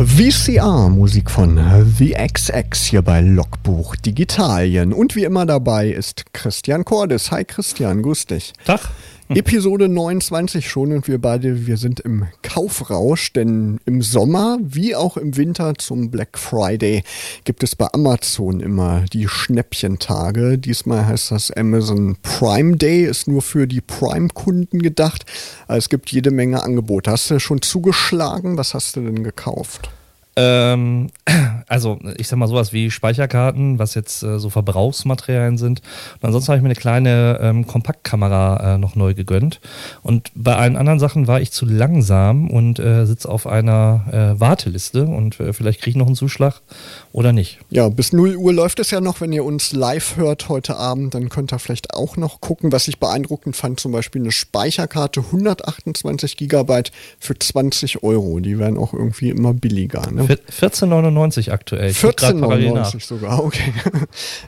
VCR, Musik von The XX hier bei Logbuch Digitalien. Und wie immer dabei ist Christian Cordes. Hi Christian, grüß dich. Tag. Episode 29 schon und wir beide, wir sind im Kaufrausch, denn im Sommer wie auch im Winter zum Black Friday gibt es bei Amazon immer die Schnäppchentage. Diesmal heißt das Amazon Prime Day, ist nur für die Prime-Kunden gedacht. Es gibt jede Menge Angebote. Hast du schon zugeschlagen? Was hast du denn gekauft? Ähm, also ich sag mal sowas wie Speicherkarten, was jetzt äh, so Verbrauchsmaterialien sind. Und ansonsten habe ich mir eine kleine ähm, Kompaktkamera äh, noch neu gegönnt. Und bei allen anderen Sachen war ich zu langsam und äh, sitze auf einer äh, Warteliste und äh, vielleicht kriege ich noch einen Zuschlag oder nicht. Ja, bis 0 Uhr läuft es ja noch, wenn ihr uns live hört heute Abend, dann könnt ihr vielleicht auch noch gucken. Was ich beeindruckend fand, zum Beispiel eine Speicherkarte 128 Gigabyte für 20 Euro. Die werden auch irgendwie immer billiger. Ne? 14,99 aktuell. 14,99 sogar, okay.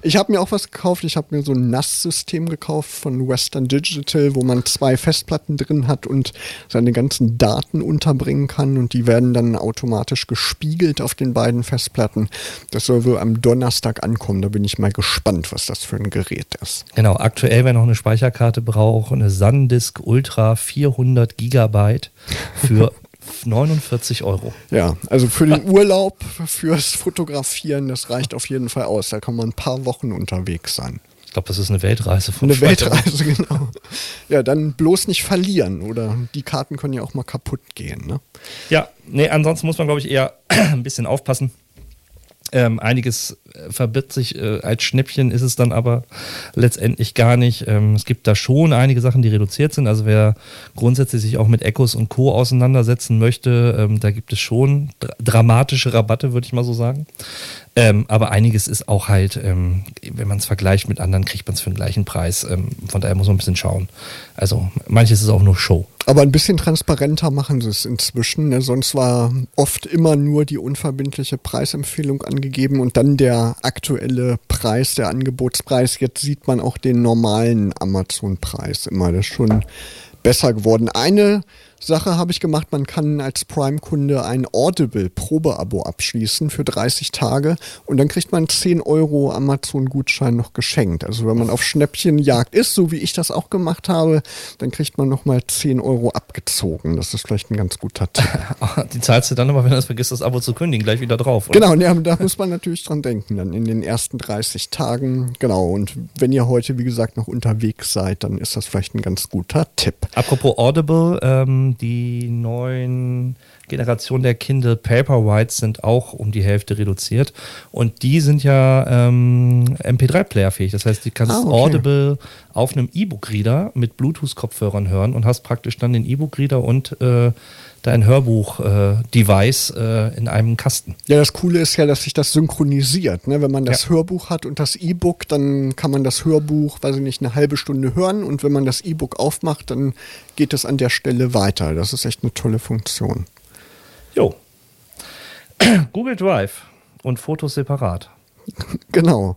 Ich habe mir auch was gekauft. Ich habe mir so ein NAS-System gekauft von Western Digital, wo man zwei Festplatten drin hat und seine ganzen Daten unterbringen kann und die werden dann automatisch gespiegelt auf den beiden Festplatten. Das soll wohl am Donnerstag ankommen. Da bin ich mal gespannt, was das für ein Gerät ist. Genau, aktuell, wer noch eine Speicherkarte braucht, eine SanDisk Ultra 400 Gigabyte für 49 Euro. Ja, also für den Urlaub, fürs Fotografieren, das reicht auf jeden Fall aus. Da kann man ein paar Wochen unterwegs sein. Ich glaube, das ist eine Weltreise von Eine Weltreise, genau. Ja, dann bloß nicht verlieren oder die Karten können ja auch mal kaputt gehen. Ne? Ja, nee, ansonsten muss man, glaube ich, eher ein bisschen aufpassen. Ähm, einiges äh, verbirgt sich äh, als Schnäppchen, ist es dann aber letztendlich gar nicht. Ähm, es gibt da schon einige Sachen, die reduziert sind. Also wer grundsätzlich sich auch mit Echos und Co. auseinandersetzen möchte, ähm, da gibt es schon dra dramatische Rabatte, würde ich mal so sagen. Ähm, aber einiges ist auch halt, ähm, wenn man es vergleicht mit anderen, kriegt man es für den gleichen Preis. Ähm, von daher muss man ein bisschen schauen. Also manches ist auch nur Show. Aber ein bisschen transparenter machen sie es inzwischen. Ne? Sonst war oft immer nur die unverbindliche Preisempfehlung angegeben und dann der aktuelle Preis, der Angebotspreis. Jetzt sieht man auch den normalen Amazon-Preis immer. Das ist schon besser geworden. Eine Sache habe ich gemacht, man kann als Prime-Kunde ein Audible-Probeabo abschließen für 30 Tage und dann kriegt man 10 Euro Amazon-Gutschein noch geschenkt. Also wenn man auf Schnäppchenjagd ist, so wie ich das auch gemacht habe, dann kriegt man nochmal 10 Euro abgezogen. Das ist vielleicht ein ganz guter Tipp. Die zahlst du dann aber, wenn du es vergisst, das Abo zu kündigen, gleich wieder drauf. Oder? Genau, ja, da muss man natürlich dran denken, dann in den ersten 30 Tagen. Genau, und wenn ihr heute, wie gesagt, noch unterwegs seid, dann ist das vielleicht ein ganz guter Tipp. Apropos Audible, ähm, die neuen Generationen der Kindle Paperwhites sind auch um die Hälfte reduziert. Und die sind ja ähm, MP3-Player fähig. Das heißt, du kannst ah, okay. Audible auf einem E-Book-Reader mit Bluetooth-Kopfhörern hören und hast praktisch dann den E-Book-Reader und äh, dein Hörbuch-Device äh, äh, in einem Kasten. Ja, das Coole ist ja, dass sich das synchronisiert. Ne? Wenn man das ja. Hörbuch hat und das E-Book, dann kann man das Hörbuch, weiß ich nicht, eine halbe Stunde hören und wenn man das E-Book aufmacht, dann geht es an der Stelle weiter. Das ist echt eine tolle Funktion. Jo. Google Drive und Fotos separat. Genau.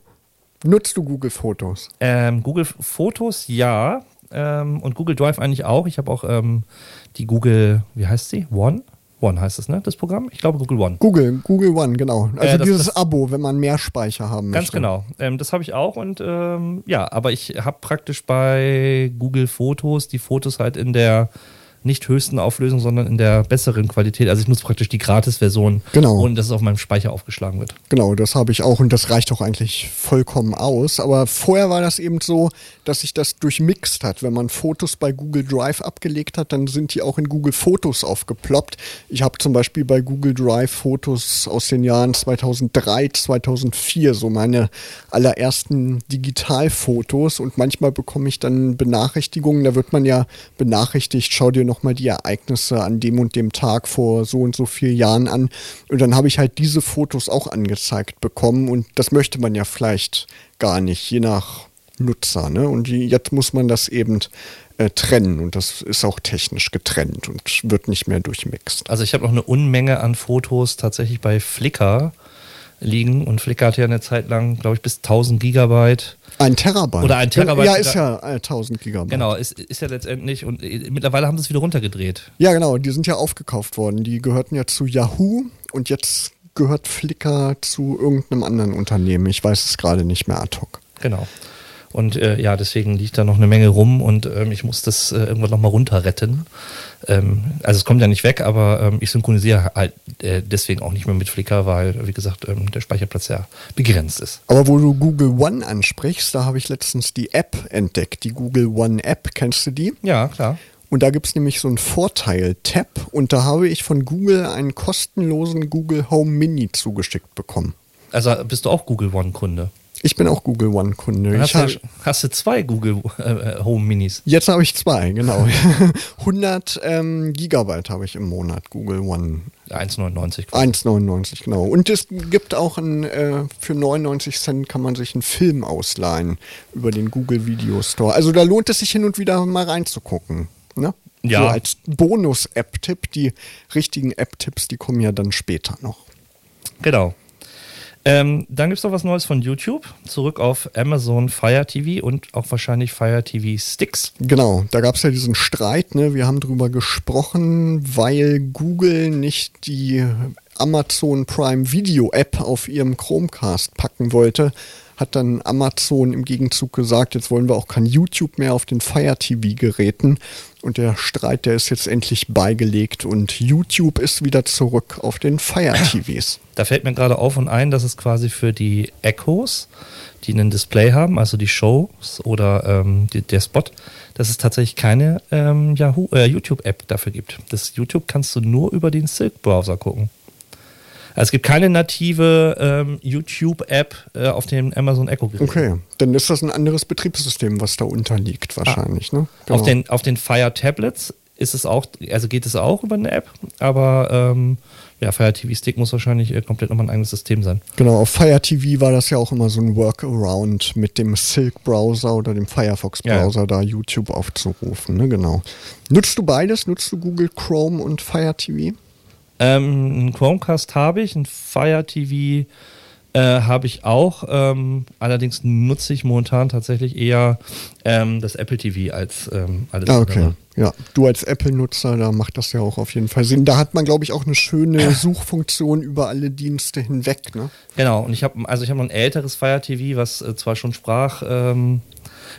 Nutzt du Google Fotos? Ähm, Google Fotos ja. Ähm, und Google Drive eigentlich auch. Ich habe auch ähm, die Google, wie heißt sie? One? One heißt es, ne? Das Programm? Ich glaube Google One. Google, Google One, genau. Also äh, das, dieses das, Abo, wenn man mehr Speicher haben ganz möchte. Ganz genau. Ähm, das habe ich auch und ähm, ja, aber ich habe praktisch bei Google Fotos die Fotos halt in der nicht höchsten Auflösung, sondern in der besseren Qualität. Also ich nutze praktisch die Gratis-Version, genau. ohne dass es auf meinem Speicher aufgeschlagen wird. Genau, das habe ich auch und das reicht auch eigentlich vollkommen aus. Aber vorher war das eben so, dass sich das durchmixt hat. Wenn man Fotos bei Google Drive abgelegt hat, dann sind die auch in Google Fotos aufgeploppt. Ich habe zum Beispiel bei Google Drive Fotos aus den Jahren 2003, 2004, so meine allerersten Digitalfotos und manchmal bekomme ich dann Benachrichtigungen, da wird man ja benachrichtigt, schau dir noch nochmal die Ereignisse an dem und dem Tag vor so und so vielen Jahren an. Und dann habe ich halt diese Fotos auch angezeigt bekommen und das möchte man ja vielleicht gar nicht, je nach Nutzer. Ne? Und jetzt muss man das eben äh, trennen und das ist auch technisch getrennt und wird nicht mehr durchmixt. Also ich habe noch eine Unmenge an Fotos tatsächlich bei Flickr liegen und Flickr hat ja eine Zeit lang, glaube ich, bis 1000 Gigabyte. Ein Terabyte. Oder ein Terabyte. Ja, ist ja 1000 Gigabyte. Genau, ist, ist ja letztendlich und äh, mittlerweile haben sie es wieder runtergedreht. Ja, genau, die sind ja aufgekauft worden. Die gehörten ja zu Yahoo und jetzt gehört Flickr zu irgendeinem anderen Unternehmen. Ich weiß es gerade nicht mehr ad hoc. Genau. Und äh, ja, deswegen liegt da noch eine Menge rum und ähm, ich muss das äh, irgendwann nochmal runterretten. Ähm, also es kommt ja nicht weg, aber ähm, ich synchronisiere halt äh, deswegen auch nicht mehr mit Flickr, weil, wie gesagt, ähm, der Speicherplatz ja begrenzt ist. Aber wo du Google One ansprichst, da habe ich letztens die App entdeckt, die Google One App. Kennst du die? Ja, klar. Und da gibt es nämlich so einen Vorteil-Tab und da habe ich von Google einen kostenlosen Google Home Mini zugeschickt bekommen. Also bist du auch Google One-Kunde? Ich bin auch Google One-Kunde. Hast, du, hast du zwei Google äh, Home Minis? Jetzt habe ich zwei, genau. 100 ähm, Gigabyte habe ich im Monat Google One. 1,99. 1,99, genau. Und es gibt auch ein, äh, für 99 Cent kann man sich einen Film ausleihen über den Google Video Store. Also da lohnt es sich hin und wieder mal reinzugucken. Ne? Ja. So als Bonus-App-Tipp. Die richtigen App-Tipps, die kommen ja dann später noch. Genau. Ähm, dann gibt es noch was Neues von YouTube. Zurück auf Amazon Fire TV und auch wahrscheinlich Fire TV Sticks. Genau, da gab es ja diesen Streit. Ne? Wir haben drüber gesprochen, weil Google nicht die Amazon Prime Video App auf ihrem Chromecast packen wollte, hat dann Amazon im Gegenzug gesagt, jetzt wollen wir auch kein YouTube mehr auf den Fire TV Geräten. Und der Streit, der ist jetzt endlich beigelegt und YouTube ist wieder zurück auf den Fire TVs. Da fällt mir gerade auf und ein, dass es quasi für die Echos, die ein Display haben, also die Shows oder ähm, die, der Spot, dass es tatsächlich keine ähm, Yahoo, äh, YouTube-App dafür gibt. Das YouTube kannst du nur über den Silk-Browser gucken. Also es gibt keine native ähm, YouTube-App äh, auf dem Amazon Echo Gerät. Okay, dann ist das ein anderes Betriebssystem, was da unterliegt wahrscheinlich. Ah. Ne? Genau. Auf, den, auf den Fire Tablets ist es auch, also geht es auch über eine App, aber ähm, ja, Fire TV Stick muss wahrscheinlich äh, komplett nochmal ein eigenes System sein. Genau, auf Fire TV war das ja auch immer so ein Workaround mit dem Silk Browser oder dem Firefox Browser ja. da YouTube aufzurufen, ne? Genau. Nutzt du beides? Nutzt du Google Chrome und Fire TV? Ähm, ein Chromecast habe ich, ein Fire TV äh, habe ich auch. Ähm, allerdings nutze ich momentan tatsächlich eher ähm, das Apple TV als ähm, alles ah, okay. Andere. Ja, du als Apple-Nutzer, da macht das ja auch auf jeden Fall Sinn. Da hat man, glaube ich, auch eine schöne Suchfunktion über alle Dienste hinweg. Ne? Genau, und ich habe also ich habe noch ein älteres Fire TV, was äh, zwar schon sprach.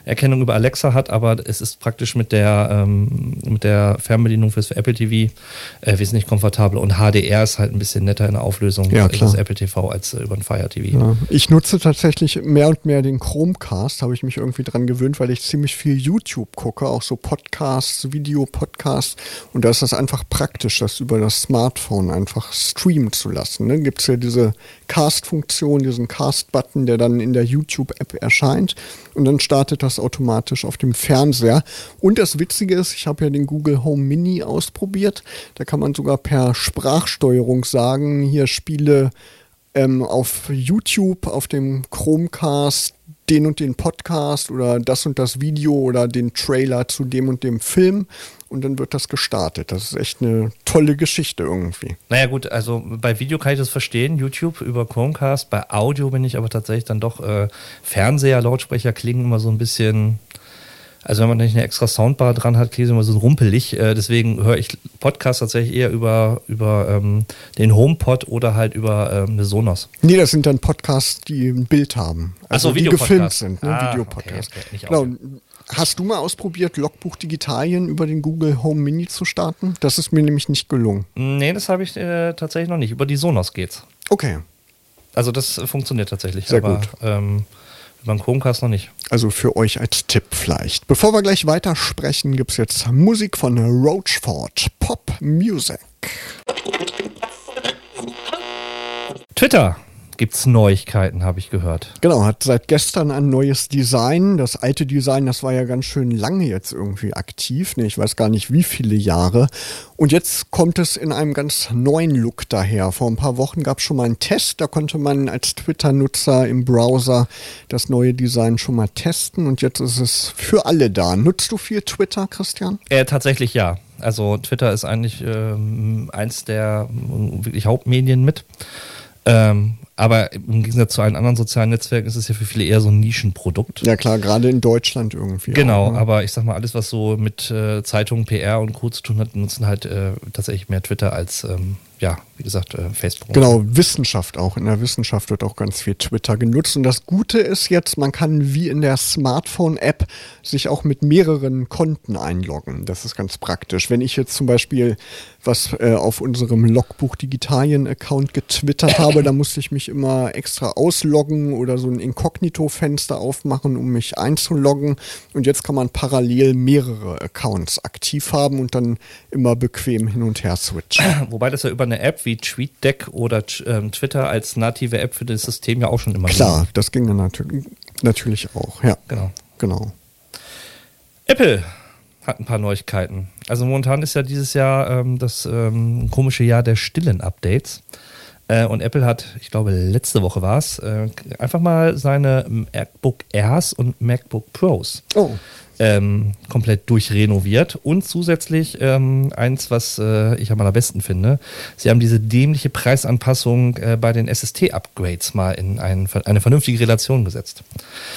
Erkennung über Alexa hat, aber es ist praktisch mit der, ähm, mit der Fernbedienung fürs Apple TV äh, wesentlich komfortabel und HDR ist halt ein bisschen netter in der Auflösung ja, des Apple TV als äh, über ein Fire TV. Ja. Ich nutze tatsächlich mehr und mehr den Chromecast, habe ich mich irgendwie dran gewöhnt, weil ich ziemlich viel YouTube gucke, auch so Podcasts, Videopodcasts und da ist das einfach praktisch, das über das Smartphone einfach streamen zu lassen. Ne? Gibt es ja diese Cast-Funktion, diesen Cast-Button, der dann in der YouTube-App erscheint und dann startet das automatisch auf dem Fernseher. Und das Witzige ist, ich habe ja den Google Home Mini ausprobiert. Da kann man sogar per Sprachsteuerung sagen, hier spiele ähm, auf YouTube, auf dem Chromecast den und den Podcast oder das und das Video oder den Trailer zu dem und dem Film und dann wird das gestartet. Das ist echt eine tolle Geschichte irgendwie. Naja gut, also bei Video kann ich das verstehen, YouTube über Chromecast, bei Audio bin ich aber tatsächlich dann doch äh, Fernseher, Lautsprecher klingen immer so ein bisschen also wenn man nicht eine extra Soundbar dran hat, klingt es immer so rumpelig. Äh, deswegen höre ich Podcasts tatsächlich eher über, über ähm, den HomePod oder halt über ähm, eine Sonos. Nee, das sind dann Podcasts, die ein Bild haben. Also so, die gefilmt sind, ne? Ah, Videopodcasts. Okay, okay, genau. Hast du mal ausprobiert, Logbuch Digitalien über den Google Home Mini zu starten? Das ist mir nämlich nicht gelungen. Nee, das habe ich äh, tatsächlich noch nicht. Über die Sonos geht's. Okay. Also das funktioniert tatsächlich. Sehr aber, gut. Ähm, beim Chromecast noch nicht. Also für euch als Tipp vielleicht. Bevor wir gleich weitersprechen, gibt es jetzt Musik von Roachford. Pop Music. Twitter. Gibt es Neuigkeiten, habe ich gehört. Genau, hat seit gestern ein neues Design. Das alte Design, das war ja ganz schön lange jetzt irgendwie aktiv. Ne, ich weiß gar nicht, wie viele Jahre. Und jetzt kommt es in einem ganz neuen Look daher. Vor ein paar Wochen gab es schon mal einen Test. Da konnte man als Twitter-Nutzer im Browser das neue Design schon mal testen. Und jetzt ist es für alle da. Nutzt du viel Twitter, Christian? Äh, tatsächlich ja. Also Twitter ist eigentlich ähm, eins der äh, wirklich Hauptmedien mit. Ähm, aber im Gegensatz zu allen anderen sozialen Netzwerken ist es ja für viele eher so ein Nischenprodukt. Ja klar, gerade in Deutschland irgendwie. Genau, auch, ne? aber ich sag mal, alles, was so mit äh, Zeitungen, PR und Co. zu tun hat, nutzen halt äh, tatsächlich mehr Twitter als ähm, ja, wie gesagt, äh, Facebook. Genau, Wissenschaft auch. In der Wissenschaft wird auch ganz viel Twitter genutzt. Und das Gute ist jetzt, man kann wie in der Smartphone-App sich auch mit mehreren Konten einloggen. Das ist ganz praktisch. Wenn ich jetzt zum Beispiel was äh, auf unserem Logbuch Digitalien-Account getwittert habe, dann musste ich mich immer extra ausloggen oder so ein Inkognito-Fenster aufmachen, um mich einzuloggen. Und jetzt kann man parallel mehrere Accounts aktiv haben und dann immer bequem hin und her switchen. Wobei das ja über eine App wie TweetDeck oder ähm, Twitter als native App für das System ja auch schon immer Klar, ging. das ging dann natürlich, natürlich auch, ja. Genau. Genau. Apple hat ein paar Neuigkeiten. Also momentan ist ja dieses Jahr ähm, das ähm, komische Jahr der stillen Updates. Äh, und Apple hat, ich glaube, letzte Woche war es, äh, einfach mal seine MacBook Airs und MacBook Pros oh ähm, komplett durchrenoviert und zusätzlich ähm, eins, was äh, ich am allerbesten finde, sie haben diese dämliche Preisanpassung äh, bei den SST-Upgrades mal in ein, eine vernünftige Relation gesetzt.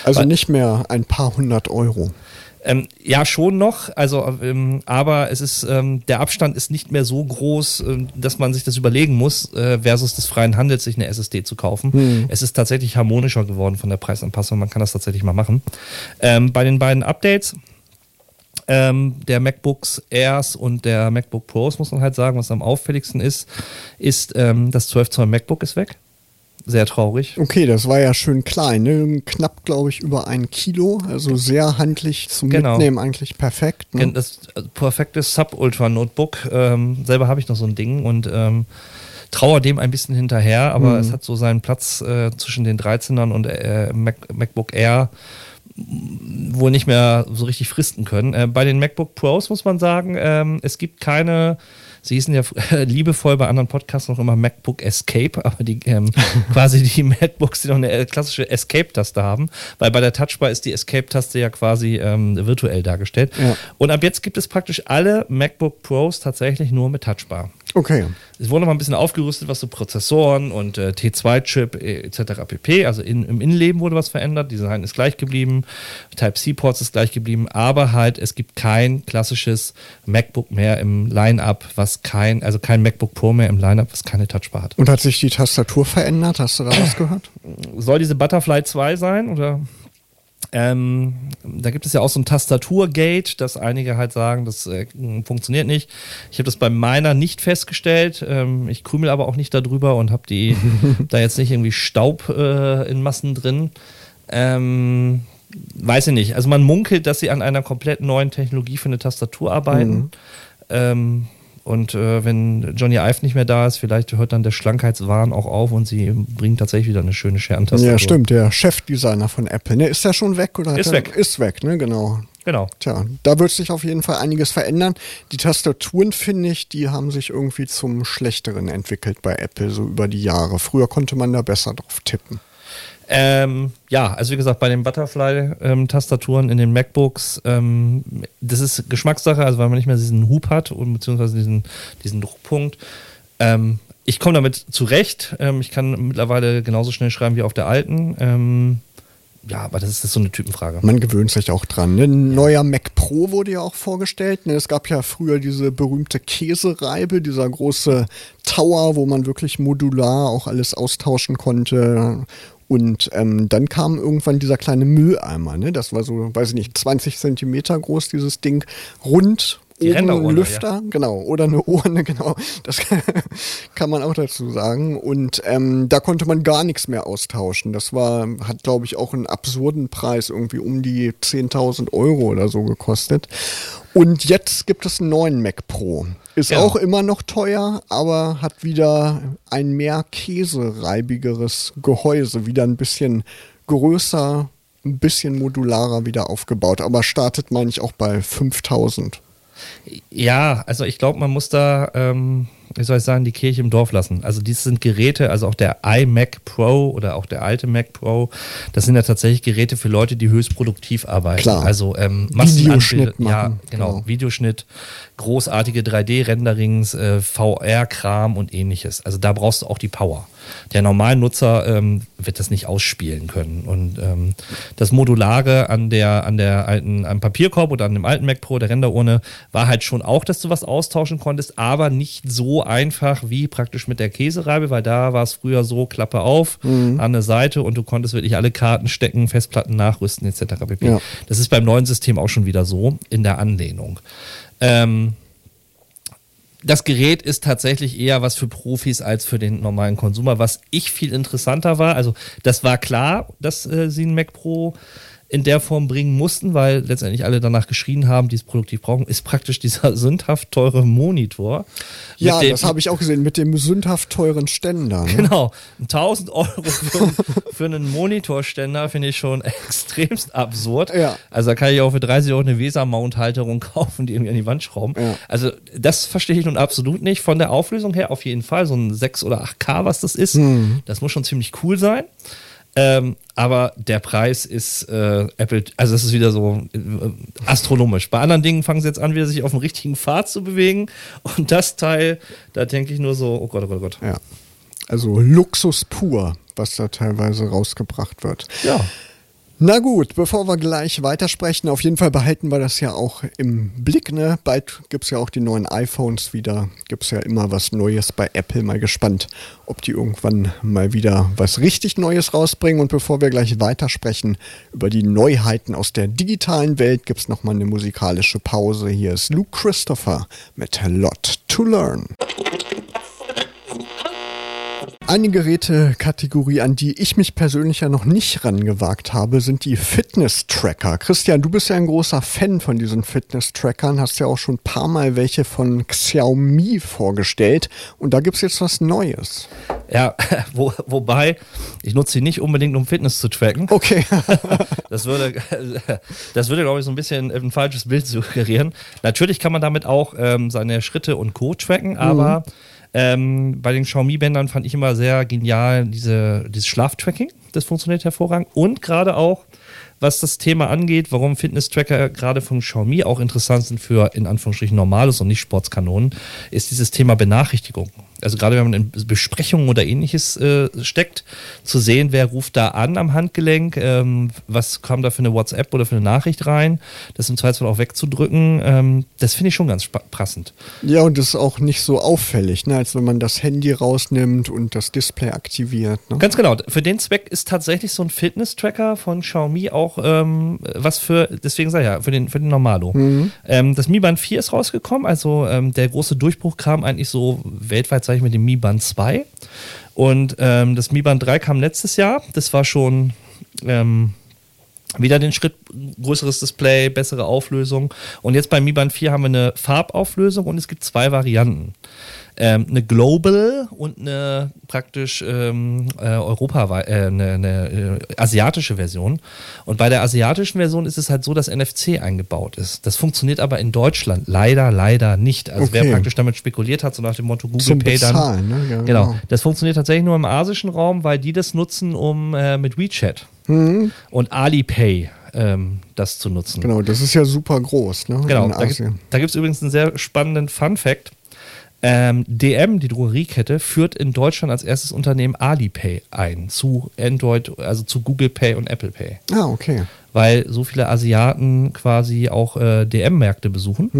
Also Weil, nicht mehr ein paar hundert Euro. Ähm, ja, schon noch. Also, ähm, aber es ist ähm, der Abstand ist nicht mehr so groß, äh, dass man sich das überlegen muss, äh, versus des freien Handels sich eine SSD zu kaufen. Hm. Es ist tatsächlich harmonischer geworden von der Preisanpassung. Man kann das tatsächlich mal machen. Ähm, bei den beiden Updates ähm, der MacBooks Airs und der MacBook Pros muss man halt sagen, was am auffälligsten ist, ist ähm, das 12 Zoll MacBook ist weg sehr traurig. Okay, das war ja schön klein, ne? knapp, glaube ich, über ein Kilo, also sehr handlich zum genau. Mitnehmen, eigentlich perfekt. Ne? Das also perfekte Sub-Ultra-Notebook. Ähm, selber habe ich noch so ein Ding und ähm, trauere dem ein bisschen hinterher, aber mhm. es hat so seinen Platz äh, zwischen den 13ern und äh, Mac MacBook Air wohl nicht mehr so richtig fristen können. Äh, bei den MacBook Pros muss man sagen, ähm, es gibt keine Sie hießen ja liebevoll bei anderen Podcasts noch immer MacBook Escape, aber die ähm, quasi die MacBooks, die noch eine klassische Escape-Taste haben, weil bei der Touchbar ist die Escape-Taste ja quasi ähm, virtuell dargestellt. Ja. Und ab jetzt gibt es praktisch alle MacBook Pros tatsächlich nur mit Touchbar. Okay. Es wurde noch mal ein bisschen aufgerüstet, was so Prozessoren und äh, T2-Chip äh, etc. pp. Also in, im Innenleben wurde was verändert. Design ist gleich geblieben. Type-C-Ports ist gleich geblieben. Aber halt, es gibt kein klassisches MacBook mehr im Line-Up, was kein, also kein MacBook Pro mehr im Line-Up, was keine Touchbar hat. Und hat sich die Tastatur verändert? Hast du da was gehört? Soll diese Butterfly 2 sein oder? Ähm, da gibt es ja auch so ein Tastaturgate, dass einige halt sagen, das äh, funktioniert nicht. Ich habe das bei meiner nicht festgestellt. Ähm, ich krümel aber auch nicht darüber und habe die da jetzt nicht irgendwie Staub äh, in Massen drin. Ähm, weiß ich nicht. Also man munkelt, dass sie an einer komplett neuen Technologie für eine Tastatur arbeiten. Mhm. Und äh, wenn Johnny Ive nicht mehr da ist, vielleicht hört dann der Schlankheitswahn auch auf und sie bringen tatsächlich wieder eine schöne Scherentastatur. Ja, stimmt, der Chefdesigner von Apple. Ne? Ist der schon weg? Oder ist weg. Ist weg, ne? Genau. Genau. Tja, da wird sich auf jeden Fall einiges verändern. Die Tastaturen, finde ich, die haben sich irgendwie zum Schlechteren entwickelt bei Apple, so über die Jahre. Früher konnte man da besser drauf tippen. Ähm, ja, also wie gesagt, bei den Butterfly-Tastaturen ähm, in den MacBooks, ähm, das ist Geschmackssache, also weil man nicht mehr diesen Hub hat und beziehungsweise diesen, diesen Druckpunkt. Ähm, ich komme damit zurecht. Ähm, ich kann mittlerweile genauso schnell schreiben wie auf der alten. Ähm, ja, aber das ist, das ist, so eine Typenfrage. Man gewöhnt sich auch dran. Ne? Ein neuer Mac Pro wurde ja auch vorgestellt. Ne? Es gab ja früher diese berühmte Käsereibe, dieser große Tower, wo man wirklich modular auch alles austauschen konnte und ähm, dann kam irgendwann dieser kleine Mülleimer, ne? Das war so, weiß ich nicht, 20 Zentimeter groß, dieses Ding, rund, die oben Lüfter, ja. genau, oder eine Urne, genau. Das kann man auch dazu sagen. Und ähm, da konnte man gar nichts mehr austauschen. Das war, hat, glaube ich, auch einen absurden Preis, irgendwie um die 10.000 Euro oder so gekostet. Und jetzt gibt es einen neuen Mac Pro. Ist Genau. auch immer noch teuer, aber hat wieder ein mehr käsereibigeres Gehäuse, wieder ein bisschen größer, ein bisschen modularer wieder aufgebaut. Aber startet, meine ich, auch bei 5000. Ja, also ich glaube, man muss da, ähm, wie soll ich sagen, die Kirche im Dorf lassen. Also dies sind Geräte, also auch der iMac Pro oder auch der alte Mac Pro, das sind ja tatsächlich Geräte für Leute, die höchst produktiv arbeiten. Klar. Also ähm, Videoschnitt Massenanbild- Ja, machen, genau. genau. Videoschnitt, großartige 3D-Renderings, äh, VR-Kram und ähnliches. Also da brauchst du auch die Power. Der normale Nutzer ähm, wird das nicht ausspielen können. Und ähm, das Modulare an der, an der alten, am Papierkorb oder an dem alten Mac Pro, der Renderurne, war halt schon auch, dass du was austauschen konntest, aber nicht so einfach wie praktisch mit der Käsereibe, weil da war es früher so, Klappe auf an der Seite und du konntest wirklich alle Karten stecken, Festplatten nachrüsten etc. pp. Ja. Das ist beim neuen System auch schon wieder so in der Anlehnung. Ähm, das Gerät ist tatsächlich eher was für Profis als für den normalen Konsumer. Was ich viel interessanter war, also das war klar, dass äh, sie einen Mac Pro in der Form bringen mussten, weil letztendlich alle danach geschrien haben, die es produktiv brauchen, ist praktisch dieser sündhaft teure Monitor. Ja, dem- das habe ich auch gesehen, mit dem sündhaft teuren Ständer. Ne? Genau, 1000 Euro für, für einen Monitorständer finde ich schon extremst absurd. Ja. Also da kann ich auch für 30 Euro eine Weser-Mount-Halterung kaufen, die irgendwie an die Wand schrauben. Ja. Also das verstehe ich nun absolut nicht. Von der Auflösung her auf jeden Fall, so ein 6 oder 8K, was das ist. Hm. Das muss schon ziemlich cool sein. Ähm, aber der Preis ist äh, Apple, also das ist wieder so äh, astronomisch. Bei anderen Dingen fangen sie jetzt an, wieder sich auf dem richtigen Pfad zu bewegen. Und das Teil, da denke ich nur so, oh Gott, oh Gott, oh Gott. Ja. Also Luxus pur, was da teilweise rausgebracht wird. Ja. Na gut, bevor wir gleich weitersprechen, auf jeden Fall behalten wir das ja auch im Blick. Ne? Bald gibt es ja auch die neuen iPhones wieder. Gibt es ja immer was Neues bei Apple. Mal gespannt, ob die irgendwann mal wieder was richtig Neues rausbringen. Und bevor wir gleich weitersprechen über die Neuheiten aus der digitalen Welt, gibt es nochmal eine musikalische Pause. Hier ist Luke Christopher mit Lot to Learn. Eine Gerätekategorie, an die ich mich persönlich ja noch nicht rangewagt habe, sind die Fitness-Tracker. Christian, du bist ja ein großer Fan von diesen Fitness-Trackern, hast ja auch schon ein paar Mal welche von Xiaomi vorgestellt und da gibt's jetzt was Neues. Ja, wo, wobei, ich nutze sie nicht unbedingt, um Fitness zu tracken. Okay. Das würde, das würde, glaube ich, so ein bisschen ein falsches Bild suggerieren. Natürlich kann man damit auch ähm, seine Schritte und Co. tracken, aber ähm, bei den Xiaomi-Bändern fand ich immer sehr genial diese, dieses Schlaftracking. Das funktioniert hervorragend. Und gerade auch, was das Thema angeht, warum Fitness-Tracker gerade von Xiaomi auch interessant sind für in Anführungsstrichen normales und nicht Sportskanonen, ist dieses Thema Benachrichtigung. Also gerade wenn man in Besprechungen oder ähnliches äh, steckt, zu sehen, wer ruft da an am Handgelenk, ähm, was kam da für eine WhatsApp oder für eine Nachricht rein, das im Zweifelsfall auch wegzudrücken, ähm, das finde ich schon ganz passend. Ja, und das ist auch nicht so auffällig, ne, als wenn man das Handy rausnimmt und das Display aktiviert. Ne? Ganz genau. Für den Zweck ist tatsächlich so ein Fitness-Tracker von Xiaomi auch ähm, was für, deswegen sage ich ja, für den, für den Normalo. Ähm, das Mi Band 4 ist rausgekommen, also ähm, der große Durchbruch kam eigentlich so weltweit, sage ich, mit dem Mi Band 2. Und ähm, das Mi Band 3 kam letztes Jahr. Das war schon ähm, wieder den Schritt größeres Display, bessere Auflösung. Und jetzt beim Mi Band 4 haben wir eine Farbauflösung und es gibt zwei Varianten. Ähm, eine Global und eine praktisch ähm, äh, Europa, äh, eine, eine äh, asiatische Version. Und bei der asiatischen Version ist es halt so, dass NFC eingebaut ist. Das funktioniert aber in Deutschland leider, leider nicht. Also wer Okay. praktisch damit spekuliert hat, so nach dem Motto Google Zum Pay dann. Bezahlen, ne? Ja, genau. genau. Das funktioniert tatsächlich nur im asischen Raum, weil die das nutzen, um äh, mit WeChat und Alipay ähm, das zu nutzen. Genau, das ist ja super groß, ne? Genau, da, da gibt es übrigens einen sehr spannenden Fun-Fact. Ähm, DM, die Drogeriekette, führt in Deutschland als erstes Unternehmen Alipay ein zu Android, also zu Google Pay und Apple Pay. Ah, okay. Weil so viele Asiaten quasi auch äh, DM-Märkte besuchen.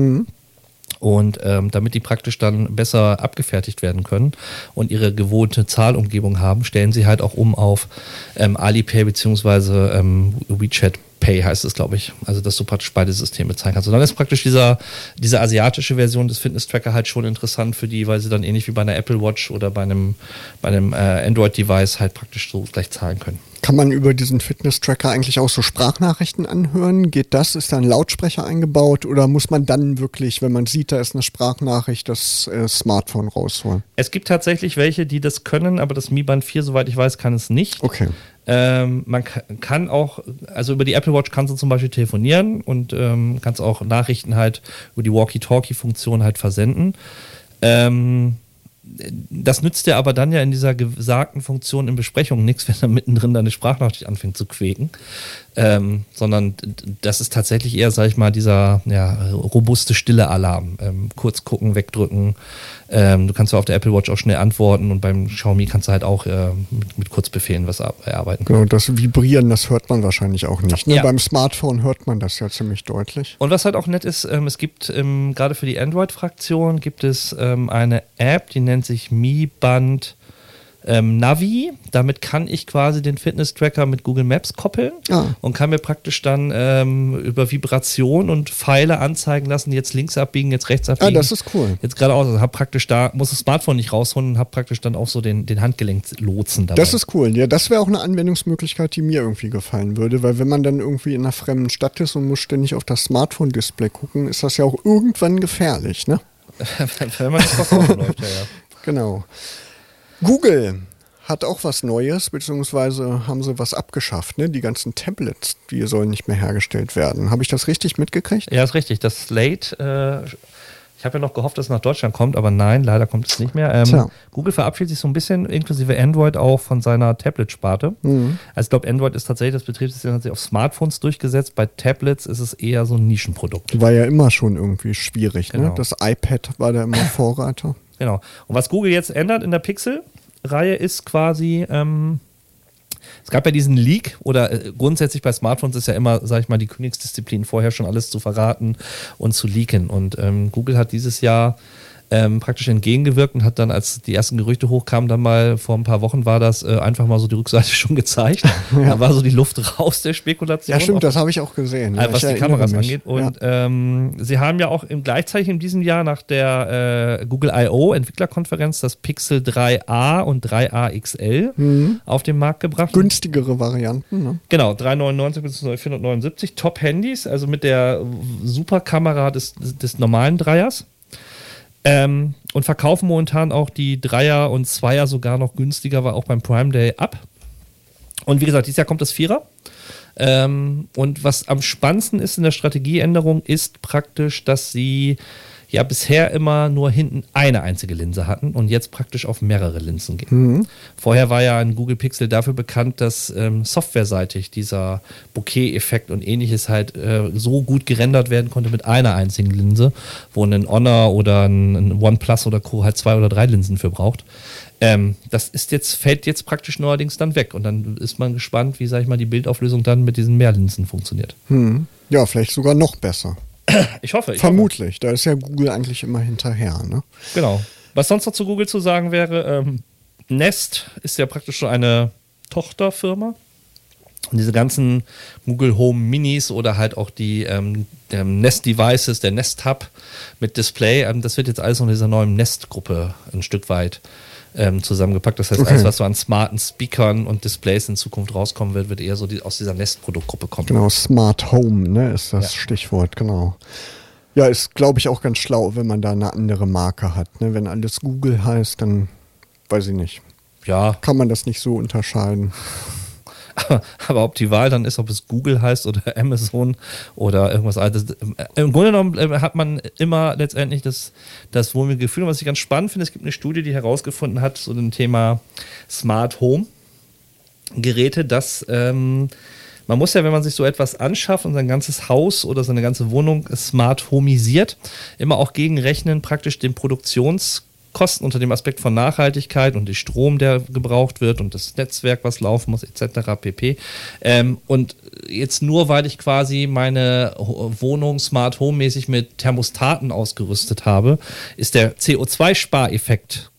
Und ähm, damit die praktisch dann besser abgefertigt werden können und ihre gewohnte Zahlumgebung haben, stellen sie halt auch um auf ähm, Alipay beziehungsweise ähm, WeChat Pay heißt es, glaube ich. Also, dass du praktisch beide Systeme zeigen kannst. Und dann ist praktisch dieser, diese asiatische Version des Fitness-Tracker halt schon interessant für die, weil sie dann ähnlich wie bei einer Apple Watch oder bei einem, bei einem äh, Android-Device halt praktisch so gleich zahlen können. Kann man über diesen Fitness-Tracker eigentlich auch so Sprachnachrichten anhören? Geht das? Ist da ein Lautsprecher eingebaut oder muss man dann wirklich, wenn man sieht, da ist eine Sprachnachricht, das äh, Smartphone rausholen? Es gibt tatsächlich welche, die das können, aber das Mi Band 4, soweit ich weiß, kann es nicht. Okay. Ähm, man kann auch, also über die Apple Watch kannst du zum Beispiel telefonieren und ähm, kannst auch Nachrichten halt über die Walkie-Talkie-Funktion halt versenden. Ähm, das nützt dir aber dann ja in dieser gesagten Funktion in Besprechungen nichts, wenn er mittendrin deine Sprachnachricht anfängt zu quäken. Ähm, sondern das ist tatsächlich eher, sag ich mal, dieser ja, robuste, stille Alarm. Ähm, kurz gucken, wegdrücken. Ähm, du kannst ja auf der Apple Watch auch schnell antworten und beim Xiaomi kannst du halt auch äh, mit, mit, Kurzbefehlen was erarbeiten. Genau, das Vibrieren, das hört man wahrscheinlich auch nicht. Ne? Ja. Beim Smartphone hört man das ja ziemlich deutlich. Und was halt auch nett ist, ähm, es gibt ähm, gerade für die Android-Fraktion gibt es ähm, eine App, die nennt sich Mi Band ähm, Navi. Damit kann ich quasi den Fitness-Tracker mit Google Maps koppeln ah. und kann mir praktisch dann ähm, über Vibration und Pfeile anzeigen lassen, jetzt links abbiegen, jetzt rechts abbiegen. Ah, das ist cool. Jetzt geradeaus. Also habe praktisch da, muss das Smartphone nicht rausholen und habe praktisch dann auch so den, den Handgelenk lotsen dabei. Das ist cool. Ja, das wäre auch eine Anwendungsmöglichkeit, die mir irgendwie gefallen würde, weil wenn man dann irgendwie in einer fremden Stadt ist und muss ständig auf das Smartphone-Display gucken, ist das ja auch irgendwann gefährlich, ne? wenn man nicht läuft, ja, ja. Genau. Google hat auch was Neues, beziehungsweise haben sie was abgeschafft. Ne? Die ganzen Tablets, die sollen nicht mehr hergestellt werden. Habe ich das richtig mitgekriegt? Ja, ist richtig. Das Slate, äh, ich habe ja noch gehofft, dass es nach Deutschland kommt, aber nein, leider kommt es nicht mehr. Ähm, Google verabschiedet sich so ein bisschen, inklusive Android, auch von seiner Tablet-Sparte. Mhm. Also ich glaube, Android ist tatsächlich das Betriebssystem, das sich auf Smartphones durchgesetzt. Bei Tablets ist es eher so ein Nischenprodukt. War ja immer schon irgendwie schwierig. Ne? Genau. Ne? Das iPad war da immer Vorreiter. Genau. Und was Google jetzt ändert in der Pixel-Reihe ist quasi, ähm, es gab ja diesen Leak oder äh, grundsätzlich bei Smartphones ist ja immer, sag ich mal, die Königsdisziplin vorher schon alles zu verraten und zu leaken. Und ähm, Google hat dieses Jahr ähm, praktisch entgegengewirkt und hat dann, als die ersten Gerüchte hochkamen, dann mal vor ein paar Wochen war das äh, einfach mal so die Rückseite schon gezeigt. ja. Da war so die Luft raus der Spekulation. Ja, stimmt, das habe ich auch gesehen. Äh, was die Kameras mich. angeht. Und ja. ähm, sie haben ja auch im gleichzeitig in diesem Jahr nach der äh, Google I.O. Entwicklerkonferenz das Pixel 3a und 3a XL mhm. auf den Markt gebracht. Günstigere Varianten. Ne? Genau, 399 bis 479 Top-Handys, also mit der Superkamera des, des normalen Dreiers. Ähm, und verkaufen momentan auch die Dreier und Zweier sogar noch günstiger, war auch beim Prime Day ab. Und wie gesagt, dieses Jahr kommt das Vierer. Ähm, und was am spannendsten ist in der Strategieänderung, ist praktisch, dass sie ja bisher immer nur hinten eine einzige Linse hatten und jetzt praktisch auf mehrere Linsen gehen. Mhm. Vorher war ja ein Google Pixel dafür bekannt, dass ähm, softwareseitig dieser Bokeh-Effekt und ähnliches halt äh, so gut gerendert werden konnte mit einer einzigen Linse, wo ein Honor oder ein, OnePlus oder Co. halt zwei oder drei Linsen für braucht. Ähm, das ist jetzt, fällt jetzt praktisch neuerdings dann weg und dann ist man gespannt, wie, sag ich mal, die Bildauflösung dann mit diesen Mehrlinsen funktioniert. Hm. Ja, vielleicht sogar noch besser. Ich hoffe. Ich Vermutlich. Hoffe. Da ist ja Google eigentlich immer hinterher. Ne? Genau. Was sonst noch zu Google zu sagen wäre, ähm, Nest ist ja praktisch so eine Tochterfirma. Und diese ganzen Google Home Minis oder halt auch die ähm, Nest Devices, der Nest Hub mit Display, ähm, das wird jetzt alles in dieser neuen Nest-Gruppe ein Stück weit ähm, zusammengepackt. Das heißt, okay. alles, was so an smarten Speakern und Displays in Zukunft rauskommen wird, wird eher so die, aus dieser Nest-Produktgruppe kommen. Genau, Smart Home ne, ist das ja. Stichwort, genau. Ja, ist, glaube ich, auch ganz schlau, wenn man da eine andere Marke hat. Ne? Wenn alles Google heißt, dann weiß ich nicht. Ja. Kann man das nicht so unterscheiden. Aber, ob die Wahl dann ist, ob es Google heißt oder Amazon oder irgendwas anderes. Äh, Im Grunde genommen äh, hat man immer letztendlich das, das wohlmütige Gefühl. Und was ich ganz spannend finde, es gibt eine Studie, die herausgefunden hat, zu dem Thema Smart Home Geräte, dass ähm, man muss ja, wenn man sich so etwas anschafft und sein ganzes Haus oder seine ganze Wohnung smart homisiert, immer auch gegenrechnen praktisch den Produktions Kosten unter dem Aspekt von Nachhaltigkeit und der Strom, der gebraucht wird und das Netzwerk, was laufen muss, etc. pp. Ähm, und jetzt nur, weil ich quasi meine Wohnung Smart Home mäßig mit Thermostaten ausgerüstet habe, ist der CO2-Spareffekt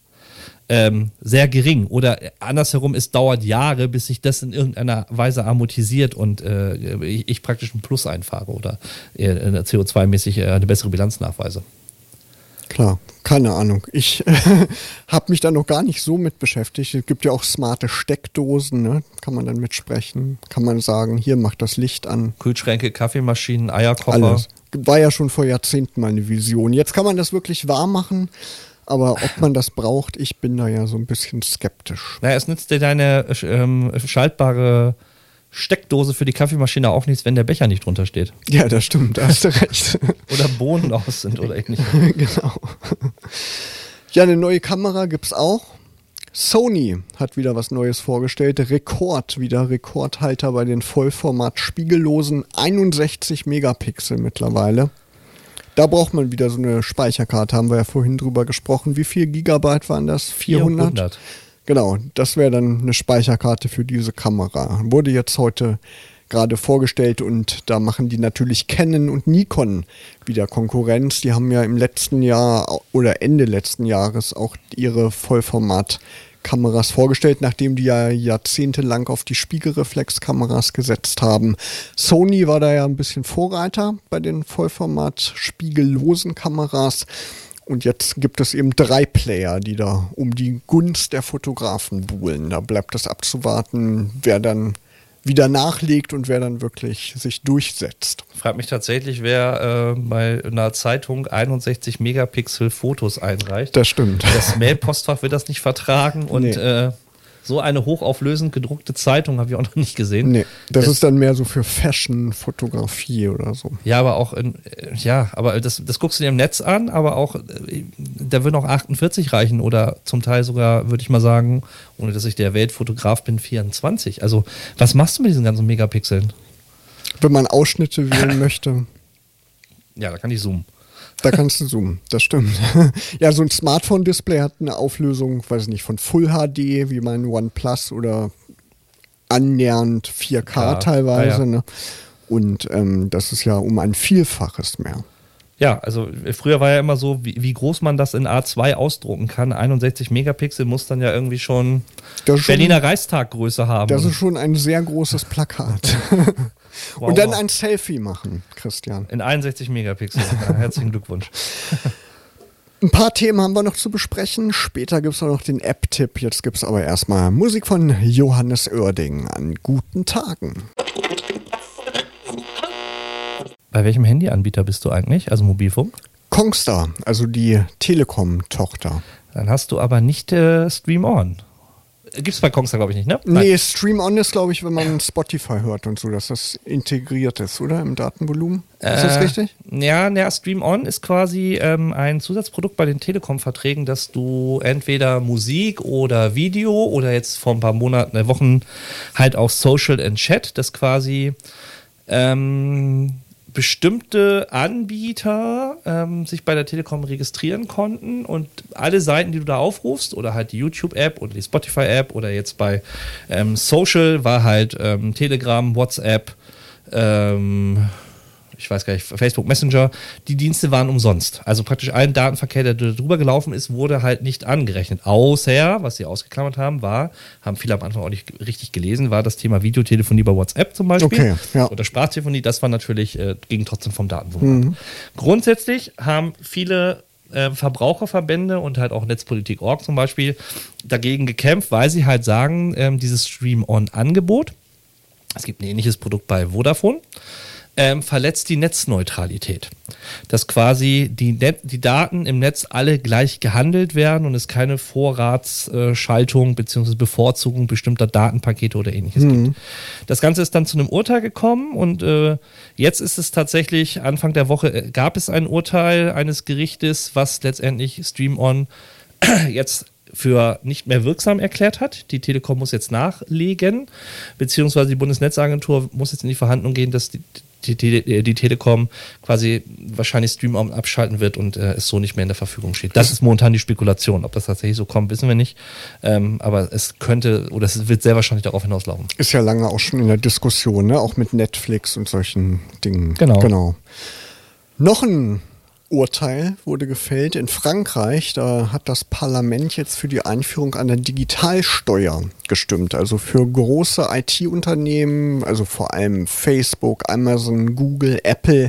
ähm, sehr gering. Oder andersherum, es dauert Jahre, bis sich das in irgendeiner Weise amortisiert und äh, ich, ich, praktisch ein Plus einfahre oder äh, CO2-mäßig äh, eine bessere Bilanz nachweise. Klar. Keine Ahnung. Ich habe mich da noch gar nicht so mit beschäftigt. Es gibt ja auch smarte Steckdosen, ne? Kann man dann mitsprechen. Kann man sagen, hier macht das Licht an. Kühlschränke, Kaffeemaschinen, Eierkocher. Alles. War ja schon vor Jahrzehnten meine Vision. Jetzt kann man das wirklich wahr machen. Aber ob man das braucht, ich bin da ja so ein bisschen skeptisch. Naja, es nützt dir deine ähm, schaltbare Steckdose für die Kaffeemaschine auch nichts, wenn der Becher nicht drunter steht. Ja, das stimmt, da hast du recht. oder Bohnen aus sind oder ähnliches. genau. Ja, eine neue Kamera gibt es auch. Sony hat wieder was Neues vorgestellt. Rekord, wieder Rekordhalter bei den Vollformat spiegellosen 61 Megapixel mittlerweile. Da braucht man wieder so eine Speicherkarte, haben wir ja vorhin drüber gesprochen. Wie viel Gigabyte waren das? 400? 400. Genau, das wäre dann eine Speicherkarte für diese Kamera. Wurde jetzt heute gerade vorgestellt und da machen die natürlich Canon und Nikon wieder Konkurrenz. Die haben ja im letzten Jahr oder Ende letzten Jahres auch ihre Vollformat Kameras vorgestellt, nachdem die ja jahrzehntelang auf die Spiegelreflexkameras gesetzt haben. Sony war da ja ein bisschen Vorreiter bei den Vollformat spiegellosen Kameras. Und jetzt gibt es eben drei Player, die da um die Gunst der Fotografen buhlen. Da bleibt es abzuwarten, wer dann wieder nachlegt und wer dann wirklich sich durchsetzt. Fragt mich tatsächlich, wer äh, bei einer Zeitung 61 Megapixel Fotos einreicht. Das stimmt. Das Mailpostfach wird das nicht vertragen und nee. äh, so eine hochauflösend gedruckte Zeitung habe ich auch noch nicht gesehen. Nee, das, das ist dann mehr so für Fashion-Fotografie oder so. Ja, aber auch, in, ja, aber das, das guckst du dir im Netz an, aber auch, da würden auch 48 reichen oder zum Teil sogar, würde ich mal sagen, ohne dass ich der Weltfotograf bin, 24. Also, was machst du mit diesen ganzen Megapixeln? Wenn man Ausschnitte wählen möchte. Ja, da kann ich zoomen. Da kannst du zoomen, das stimmt. ja, so ein Smartphone-Display hat eine Auflösung, weiß ich nicht, von Full HD, wie mein OnePlus oder annähernd 4K ja, teilweise. Ja, ja. Ne? Und ähm, das ist ja um ein Vielfaches mehr. Ja, also früher war ja immer so, wie, wie, groß man das in A2 ausdrucken kann. 61 Megapixel muss dann ja irgendwie schon, schon Berliner Reichstaggröße haben. Das ist schon ein sehr großes Plakat. Wow. Und dann ein Selfie machen, Christian. In 61 Megapixel. Ja, herzlichen Glückwunsch. Ein paar Themen haben wir noch zu besprechen. Später gibt es auch noch den App-Tipp. Jetzt gibt es aber erstmal Musik von Johannes Oerding an guten Tagen. Bei welchem Handyanbieter bist du eigentlich? Also Mobilfunk? Kongstar, also die Telekom-Tochter. Dann hast du aber nicht äh, Stream On. Gibt es bei Kongstar, glaube ich, nicht, ne? Nein. Nee, Stream On ist, glaube ich, wenn man Spotify hört und so, dass das integriert ist, oder? Im Datenvolumen. Ist äh, das richtig? Ja, ja, Stream On ist quasi ähm, ein Zusatzprodukt bei den Telekom-Verträgen, dass du entweder Musik oder Video oder jetzt vor ein paar Monaten, äh, Wochen halt auch Social and Chat, das quasi ähm, bestimmte Anbieter ähm, sich bei der Telekom registrieren konnten und alle Seiten, die du da aufrufst, oder halt die YouTube-App oder die Spotify-App oder jetzt bei ähm, Social war halt ähm, Telegram, WhatsApp, ähm, ich weiß gar nicht, Facebook Messenger, die Dienste waren umsonst. Also praktisch allen Datenverkehr, der drüber gelaufen ist, wurde halt nicht angerechnet. Außer, was sie ausgeklammert haben, war, haben viele am Anfang auch nicht richtig gelesen, war das Thema Videotelefonie bei WhatsApp zum Beispiel. Okay, ja. Oder Sprachtelefonie, das war natürlich, äh, ging trotzdem vom Datenvolumen mhm. Grundsätzlich haben viele äh, Verbraucherverbände und halt auch Netzpolitik.org zum Beispiel dagegen gekämpft, weil sie halt sagen, ähm, dieses Stream-On-Angebot, es gibt ein ähnliches Produkt bei Vodafone, ähm, verletzt die Netzneutralität. Dass quasi die, Net die Daten im Netz alle gleich gehandelt werden und es keine Vorratsschaltung bzw. Bevorzugung bestimmter Datenpakete oder ähnliches mhm. gibt. Das Ganze ist dann zu einem Urteil gekommen und äh, jetzt ist es tatsächlich, Anfang der Woche äh, gab es ein Urteil eines Gerichtes, was letztendlich Stream On jetzt für nicht mehr wirksam erklärt hat. Die Telekom muss jetzt nachlegen, beziehungsweise die Bundesnetzagentur muss jetzt in die Verhandlung gehen, dass die, die, die, die Telekom quasi wahrscheinlich Stream abschalten wird und äh, es so nicht mehr in der Verfügung steht. Das ist momentan die Spekulation. Ob das tatsächlich so kommt, wissen wir nicht. Ähm, aber es könnte oder es wird sehr wahrscheinlich darauf hinauslaufen. Ist ja lange auch schon in der Diskussion, ne? auch mit Netflix und solchen Dingen. Genau. genau. Noch ein Urteil wurde gefällt in Frankreich. Da hat das Parlament jetzt für die Einführung einer Digitalsteuer gestimmt. Also für große IT-Unternehmen, also vor allem Facebook, Amazon, Google, Apple,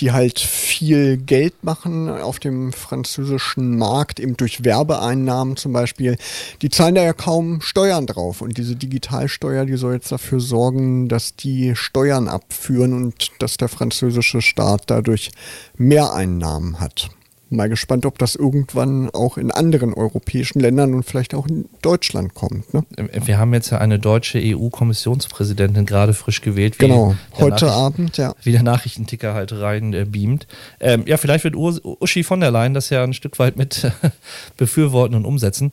die halt viel Geld machen auf dem französischen Markt, eben durch Werbeeinnahmen zum Beispiel. Die zahlen da ja kaum Steuern drauf. Und diese Digitalsteuer, die soll jetzt dafür sorgen, dass die Steuern abführen und dass der französische Staat dadurch mehr Einnahmen hat. Mal gespannt, ob das irgendwann auch in anderen europäischen Ländern und vielleicht auch in Deutschland kommt. Ne? Wir haben jetzt ja eine deutsche EU-Kommissionspräsidentin gerade frisch gewählt. Genau, heute Abend, ja. Wie der Nachrichtenticker halt rein äh, beamt. Ähm, ja, vielleicht wird Uschi von der Leyen das ja ein Stück weit mit befürworten und umsetzen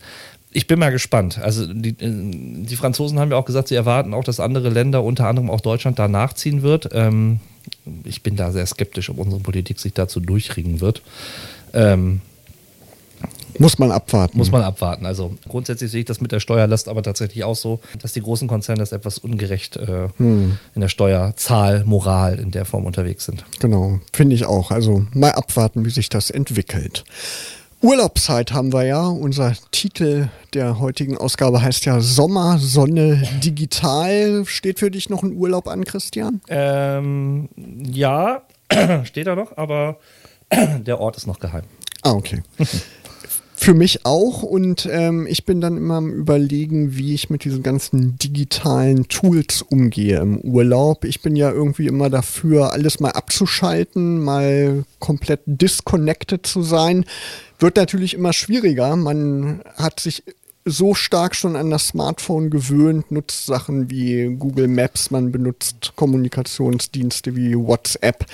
ich bin mal gespannt. Also die, äh, die, Franzosen haben ja auch gesagt, sie erwarten auch, dass andere Länder, unter anderem auch Deutschland, da nachziehen wird. Ähm, ich bin da sehr skeptisch, ob unsere Politik sich dazu durchringen wird. Ähm, muss man abwarten. Muss man abwarten. Also grundsätzlich sehe ich das mit der Steuerlast aber tatsächlich auch so, dass die großen Konzerne das etwas ungerecht äh, hm. in der Steuerzahl, Moral in der Form unterwegs sind. Genau, finde ich auch. Also mal abwarten, wie sich das entwickelt. Urlaubszeit haben wir ja. Unser Titel der heutigen Ausgabe heißt ja Sommer, Sonne, Digital. Steht für dich noch ein Urlaub an, Christian? Ähm, ja, steht da noch, aber der Ort ist noch geheim. Ah, okay. Für mich auch und ähm, ich bin dann immer am Überlegen, wie ich mit diesen ganzen digitalen Tools umgehe im Urlaub. Ich bin ja irgendwie immer dafür, alles mal abzuschalten, mal komplett disconnected zu sein. Wird natürlich immer schwieriger. Man hat sich so stark schon an das Smartphone gewöhnt, nutzt Sachen wie Google Maps, man benutzt Kommunikationsdienste wie WhatsApp.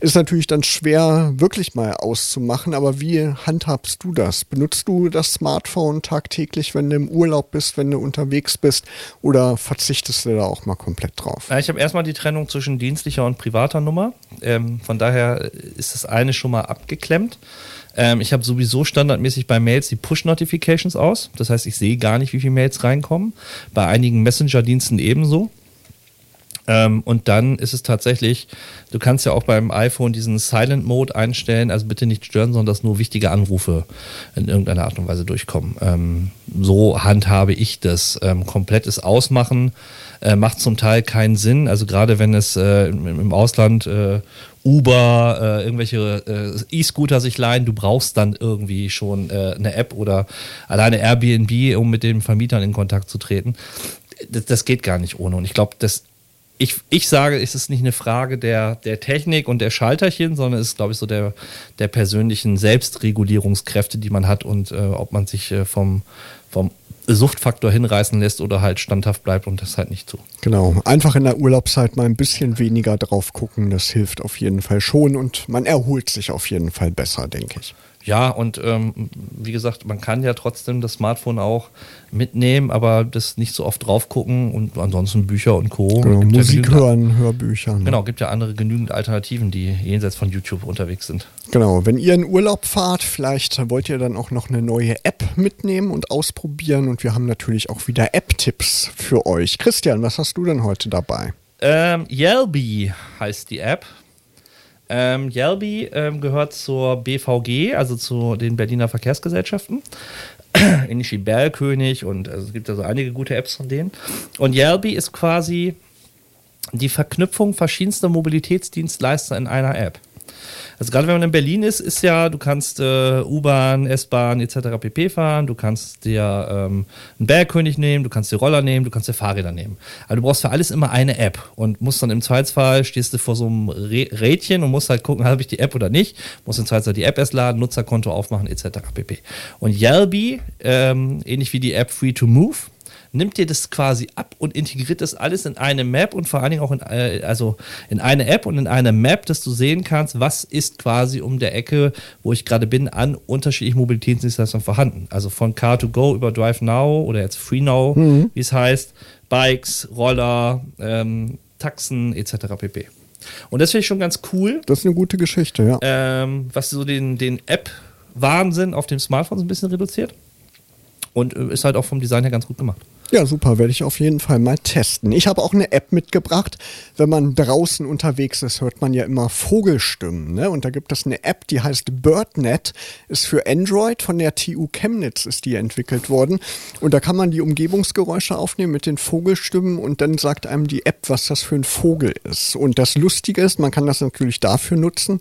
Ist natürlich dann schwer, wirklich mal auszumachen, aber wie handhabst du das? Benutzt du das Smartphone tagtäglich, wenn du im Urlaub bist, wenn du unterwegs bist oder verzichtest du da auch mal komplett drauf? Ich habe erstmal die Trennung zwischen dienstlicher und privater Nummer. Ähm, von daher ist das eine schon mal abgeklemmt. Ähm, ich habe sowieso standardmäßig bei Mails die Push-Notifications aus. Das heißt, ich sehe gar nicht, wie viele Mails reinkommen. Bei einigen Messenger-Diensten ebenso. Ähm, und dann ist es tatsächlich, du kannst ja auch beim iPhone diesen Silent Mode einstellen, also bitte nicht stören, sondern dass nur wichtige Anrufe in irgendeiner Art und Weise durchkommen. Ähm, so handhabe ich das. Ähm, komplettes Ausmachen äh, macht zum Teil keinen Sinn. Also gerade wenn es äh, im, im, Ausland äh, Uber, äh, irgendwelche äh, E-Scooter sich leihen, du brauchst dann irgendwie schon äh, eine App oder alleine Airbnb, um mit den Vermietern in Kontakt zu treten. Das, das geht gar nicht ohne. Und ich glaube, das ich, ich sage, es ist nicht eine Frage der, der Technik und der Schalterchen, sondern es ist, glaube ich, so der, der persönlichen Selbstregulierungskräfte, die man hat und äh, ob man sich äh, vom, vom Suchtfaktor hinreißen lässt oder halt standhaft bleibt und das halt nicht zu. Genau, einfach in der Urlaubszeit mal ein bisschen weniger drauf gucken, das hilft auf jeden Fall schon und man erholt sich auf jeden Fall besser, denke ich. Ja, und ähm, wie gesagt, man kann ja trotzdem das Smartphone auch mitnehmen, aber das nicht so oft drauf gucken und ansonsten Bücher und Co. Genau, Musik ja hören, Hörbücher. Ne? Genau, gibt ja andere genügend Alternativen, die jenseits von YouTube unterwegs sind. Genau, wenn ihr in Urlaub fahrt, vielleicht wollt ihr dann auch noch eine neue App mitnehmen und ausprobieren und wir haben natürlich auch wieder App-Tipps für euch. Christian, was hast du denn heute dabei? Ähm, Yelby heißt die App. Ähm, Yelby ähm, gehört zur BVG, also zu den Berliner Verkehrsgesellschaften. Wie Berlkönig und also es gibt also einige gute Apps von denen. Und Yelby ist quasi die Verknüpfung verschiedenster Mobilitätsdienstleister in einer App. Also gerade wenn man in Berlin ist, ist ja, du kannst äh, U-Bahn, S-Bahn etc. pp fahren, du kannst dir ähm, einen Bergkönig nehmen, du kannst dir Roller nehmen, du kannst dir Fahrräder nehmen. Aber du brauchst für alles immer eine App und musst dann im Zweifelsfall, stehst du vor so einem Rädchen und musst halt gucken, habe ich die App oder nicht, musst im Zweifelsfall die App erst laden, Nutzerkonto aufmachen etc. pp. Und Yelby, ähm, ähnlich wie die App Free to Move, nimmt dir das quasi ab und integriert das alles in eine Map und vor allen Dingen auch in, äh, also in eine App und in eine Map, dass du sehen kannst, was ist quasi um der Ecke, wo ich gerade bin, an unterschiedlichen Mobilitätsdienstleistungen vorhanden. Also von Car2Go über Drive Now oder jetzt Free Now, mhm. wie es heißt, Bikes, Roller, ähm, Taxen etc. pp. Und das finde ich schon ganz cool. Das ist eine gute Geschichte, ja. Ähm, was so den, den App-Wahnsinn auf dem Smartphone so ein bisschen reduziert. Und äh, ist halt auch vom Design her ganz gut gemacht. Ja, super, werde ich auf jeden Fall mal testen. Ich habe auch eine App mitgebracht. Wenn man draußen unterwegs ist, hört man ja immer Vogelstimmen. Ne? Und da gibt es eine App, die heißt BirdNet, ist für Android, von der TU Chemnitz ist die entwickelt worden. Und da kann man die Umgebungsgeräusche aufnehmen mit den Vogelstimmen und dann sagt einem die App, was das für ein Vogel ist. Und das Lustige ist, man kann das natürlich dafür nutzen,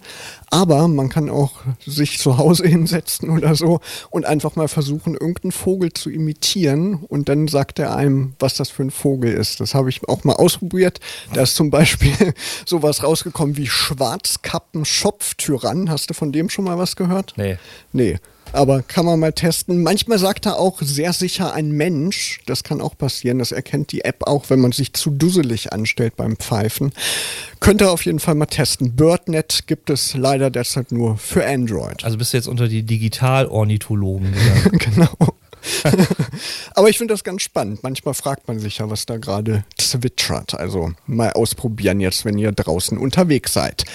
aber man kann auch sich zu Hause hinsetzen oder so und einfach mal versuchen, irgendeinen Vogel zu imitieren und dann sagt sagt er einem, was das für ein Vogel ist. Das habe ich auch mal ausprobiert. Da ist zum Beispiel sowas rausgekommen wie Schwarzkappen-Schopftyrann. Hast du von dem schon mal was gehört? Nee. Nee. Aber kann man mal testen. Manchmal sagt er auch sehr sicher ein Mensch. Das kann auch passieren. Das erkennt die App auch, wenn man sich zu dusselig anstellt beim Pfeifen. Könnte auf jeden Fall mal testen. BirdNet gibt es leider derzeit nur für Android. Also bist du jetzt unter die Digital-Ornithologen gegangen. genau. Aber ich finde das ganz spannend. Manchmal fragt man sich ja, was da gerade zwitschert. Also mal ausprobieren jetzt, wenn ihr draußen unterwegs seid.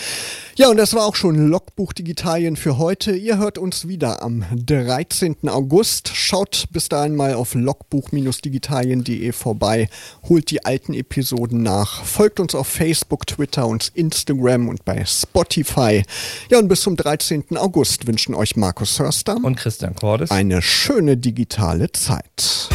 Ja, und das war auch schon Logbuch Digitalien für heute. Ihr hört uns wieder am 13. August. Schaut bis dahin mal auf logbuch-digitalien.de vorbei. Holt die alten Episoden nach. Folgt uns auf Facebook, Twitter und Instagram und bei Spotify. Ja, und bis zum 13. August wünschen euch Markus Hörster und Christian Cordes eine schöne digitale Zeit.